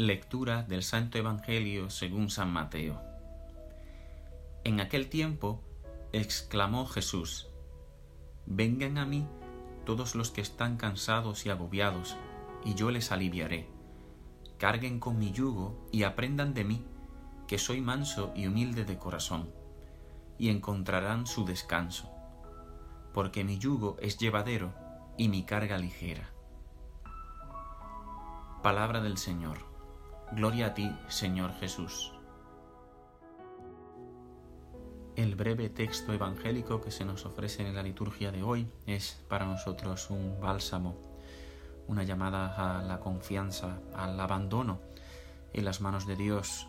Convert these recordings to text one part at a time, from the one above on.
Lectura del Santo Evangelio según San Mateo. En aquel tiempo exclamó Jesús, Vengan a mí todos los que están cansados y agobiados, y yo les aliviaré. Carguen con mi yugo y aprendan de mí, que soy manso y humilde de corazón, y encontrarán su descanso, porque mi yugo es llevadero y mi carga ligera. Palabra del Señor. Gloria a ti, Señor Jesús. El breve texto evangélico que se nos ofrece en la liturgia de hoy es para nosotros un bálsamo, una llamada a la confianza, al abandono en las manos de Dios,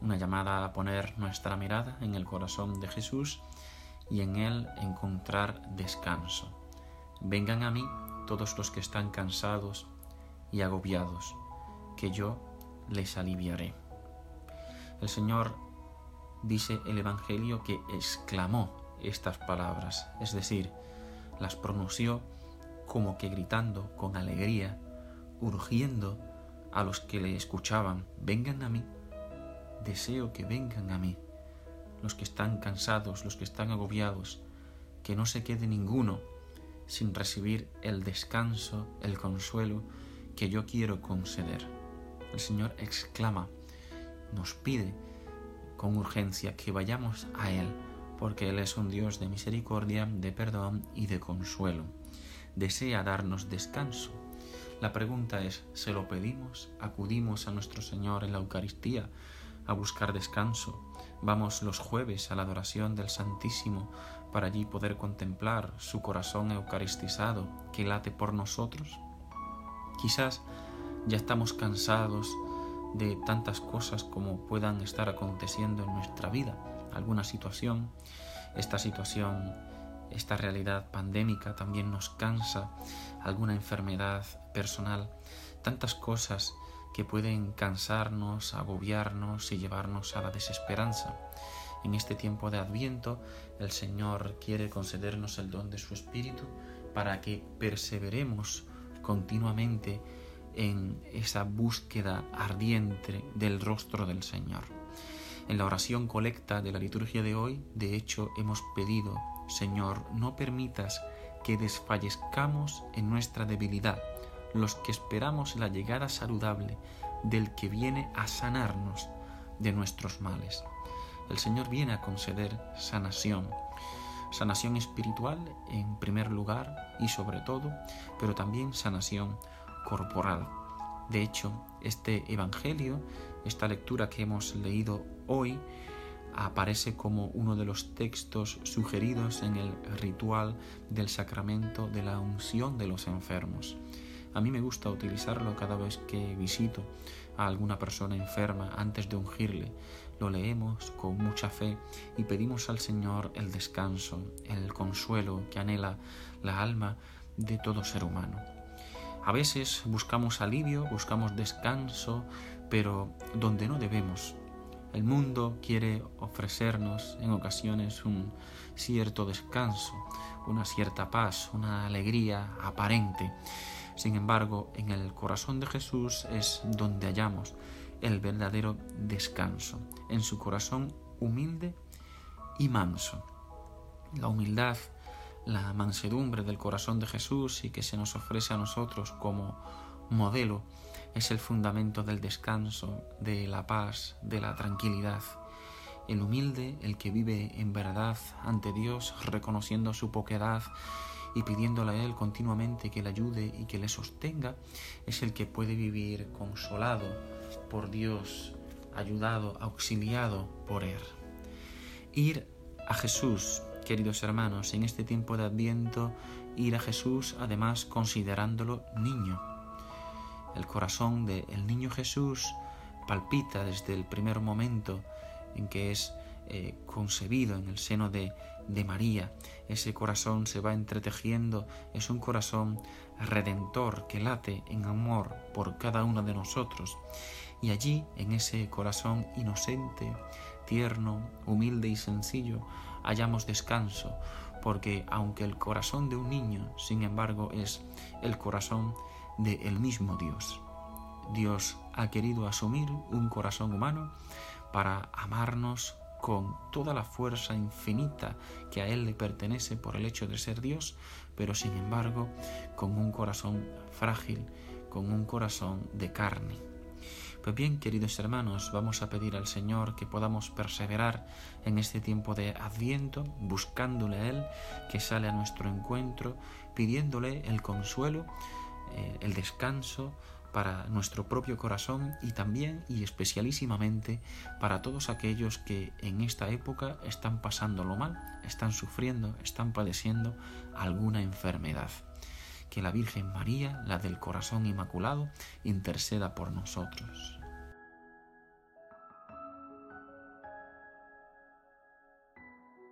una llamada a poner nuestra mirada en el corazón de Jesús y en Él encontrar descanso. Vengan a mí todos los que están cansados y agobiados, que yo les aliviaré. El Señor dice el Evangelio que exclamó estas palabras, es decir, las pronunció como que gritando con alegría, urgiendo a los que le escuchaban, vengan a mí, deseo que vengan a mí, los que están cansados, los que están agobiados, que no se quede ninguno sin recibir el descanso, el consuelo que yo quiero conceder el Señor exclama, nos pide con urgencia que vayamos a Él, porque Él es un Dios de misericordia, de perdón y de consuelo. Desea darnos descanso. La pregunta es, ¿se lo pedimos? ¿Acudimos a nuestro Señor en la Eucaristía a buscar descanso? Vamos los jueves a la adoración del Santísimo para allí poder contemplar su corazón eucaristizado que late por nosotros. Quizás ya estamos cansados de tantas cosas como puedan estar aconteciendo en nuestra vida. Alguna situación, esta situación, esta realidad pandémica también nos cansa, alguna enfermedad personal, tantas cosas que pueden cansarnos, agobiarnos y llevarnos a la desesperanza. En este tiempo de Adviento, el Señor quiere concedernos el don de su Espíritu para que perseveremos continuamente en esa búsqueda ardiente del rostro del Señor. En la oración colecta de la liturgia de hoy, de hecho, hemos pedido, Señor, no permitas que desfallezcamos en nuestra debilidad, los que esperamos la llegada saludable del que viene a sanarnos de nuestros males. El Señor viene a conceder sanación, sanación espiritual en primer lugar y sobre todo, pero también sanación corporal. De hecho, este Evangelio, esta lectura que hemos leído hoy, aparece como uno de los textos sugeridos en el ritual del sacramento de la unción de los enfermos. A mí me gusta utilizarlo cada vez que visito a alguna persona enferma antes de ungirle. Lo leemos con mucha fe y pedimos al Señor el descanso, el consuelo que anhela la alma de todo ser humano. A veces buscamos alivio, buscamos descanso, pero donde no debemos. El mundo quiere ofrecernos en ocasiones un cierto descanso, una cierta paz, una alegría aparente. Sin embargo, en el corazón de Jesús es donde hallamos el verdadero descanso, en su corazón humilde y manso. La humildad la mansedumbre del corazón de Jesús y que se nos ofrece a nosotros como modelo es el fundamento del descanso, de la paz, de la tranquilidad. El humilde, el que vive en verdad ante Dios, reconociendo su poquedad y pidiéndole a Él continuamente que le ayude y que le sostenga, es el que puede vivir consolado por Dios, ayudado, auxiliado por Él. Ir a Jesús Queridos hermanos, en este tiempo de Adviento, ir a Jesús además considerándolo niño. El corazón del niño Jesús palpita desde el primer momento en que es eh, concebido en el seno de, de María. Ese corazón se va entretejiendo, es un corazón redentor que late en amor por cada uno de nosotros. Y allí, en ese corazón inocente, tierno, humilde y sencillo, hallamos descanso, porque aunque el corazón de un niño, sin embargo, es el corazón del el mismo Dios. Dios ha querido asumir un corazón humano para amarnos con toda la fuerza infinita que a Él le pertenece por el hecho de ser Dios, pero sin embargo con un corazón frágil, con un corazón de carne. Pues bien, queridos hermanos, vamos a pedir al Señor que podamos perseverar en este tiempo de adviento, buscándole a Él, que sale a nuestro encuentro, pidiéndole el consuelo, eh, el descanso, para nuestro propio corazón y también y especialísimamente para todos aquellos que en esta época están pasándolo mal, están sufriendo, están padeciendo alguna enfermedad. Que la Virgen María, la del corazón inmaculado, interceda por nosotros.